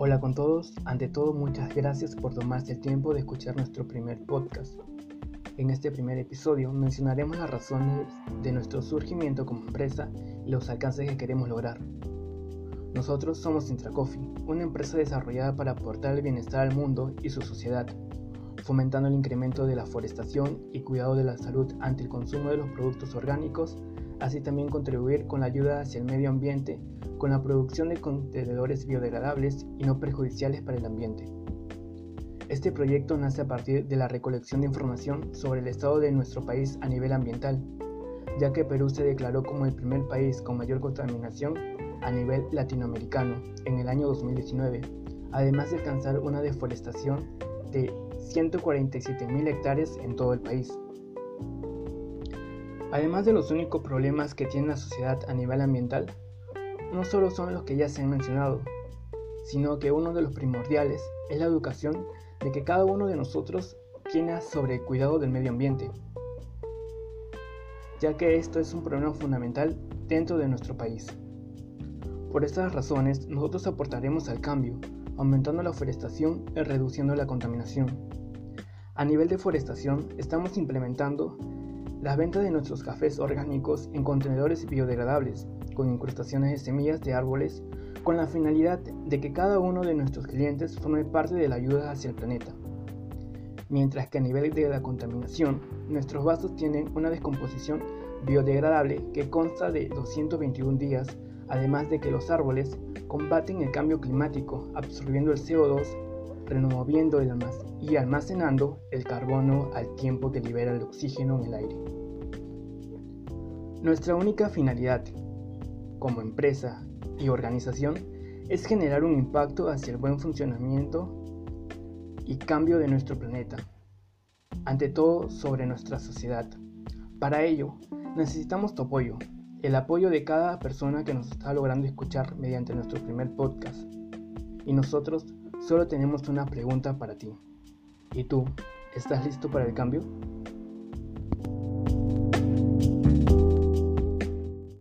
Hola con todos, ante todo muchas gracias por tomarse el tiempo de escuchar nuestro primer podcast. En este primer episodio mencionaremos las razones de nuestro surgimiento como empresa y los alcances que queremos lograr. Nosotros somos Intracoffee, una empresa desarrollada para aportar el bienestar al mundo y su sociedad, fomentando el incremento de la forestación y cuidado de la salud ante el consumo de los productos orgánicos, así también contribuir con la ayuda hacia el medio ambiente con la producción de contenedores biodegradables y no perjudiciales para el ambiente. Este proyecto nace a partir de la recolección de información sobre el estado de nuestro país a nivel ambiental, ya que Perú se declaró como el primer país con mayor contaminación a nivel latinoamericano en el año 2019, además de alcanzar una deforestación de 147.000 hectáreas en todo el país. Además de los únicos problemas que tiene la sociedad a nivel ambiental, no solo son los que ya se han mencionado, sino que uno de los primordiales es la educación de que cada uno de nosotros tiene sobre el cuidado del medio ambiente, ya que esto es un problema fundamental dentro de nuestro país. Por estas razones, nosotros aportaremos al cambio, aumentando la forestación y reduciendo la contaminación. A nivel de forestación, estamos implementando la venta de nuestros cafés orgánicos en contenedores biodegradables, con incrustaciones de semillas de árboles, con la finalidad de que cada uno de nuestros clientes forme parte de la ayuda hacia el planeta. Mientras que a nivel de la contaminación, nuestros vasos tienen una descomposición biodegradable que consta de 221 días, además de que los árboles combaten el cambio climático absorbiendo el CO2, removiendo el y almacenando el carbono al tiempo que libera el oxígeno en el aire. Nuestra única finalidad como empresa y organización es generar un impacto hacia el buen funcionamiento y cambio de nuestro planeta, ante todo sobre nuestra sociedad. Para ello, necesitamos tu apoyo, el apoyo de cada persona que nos está logrando escuchar mediante nuestro primer podcast. Y nosotros solo tenemos una pregunta para ti. ¿Y tú, estás listo para el cambio?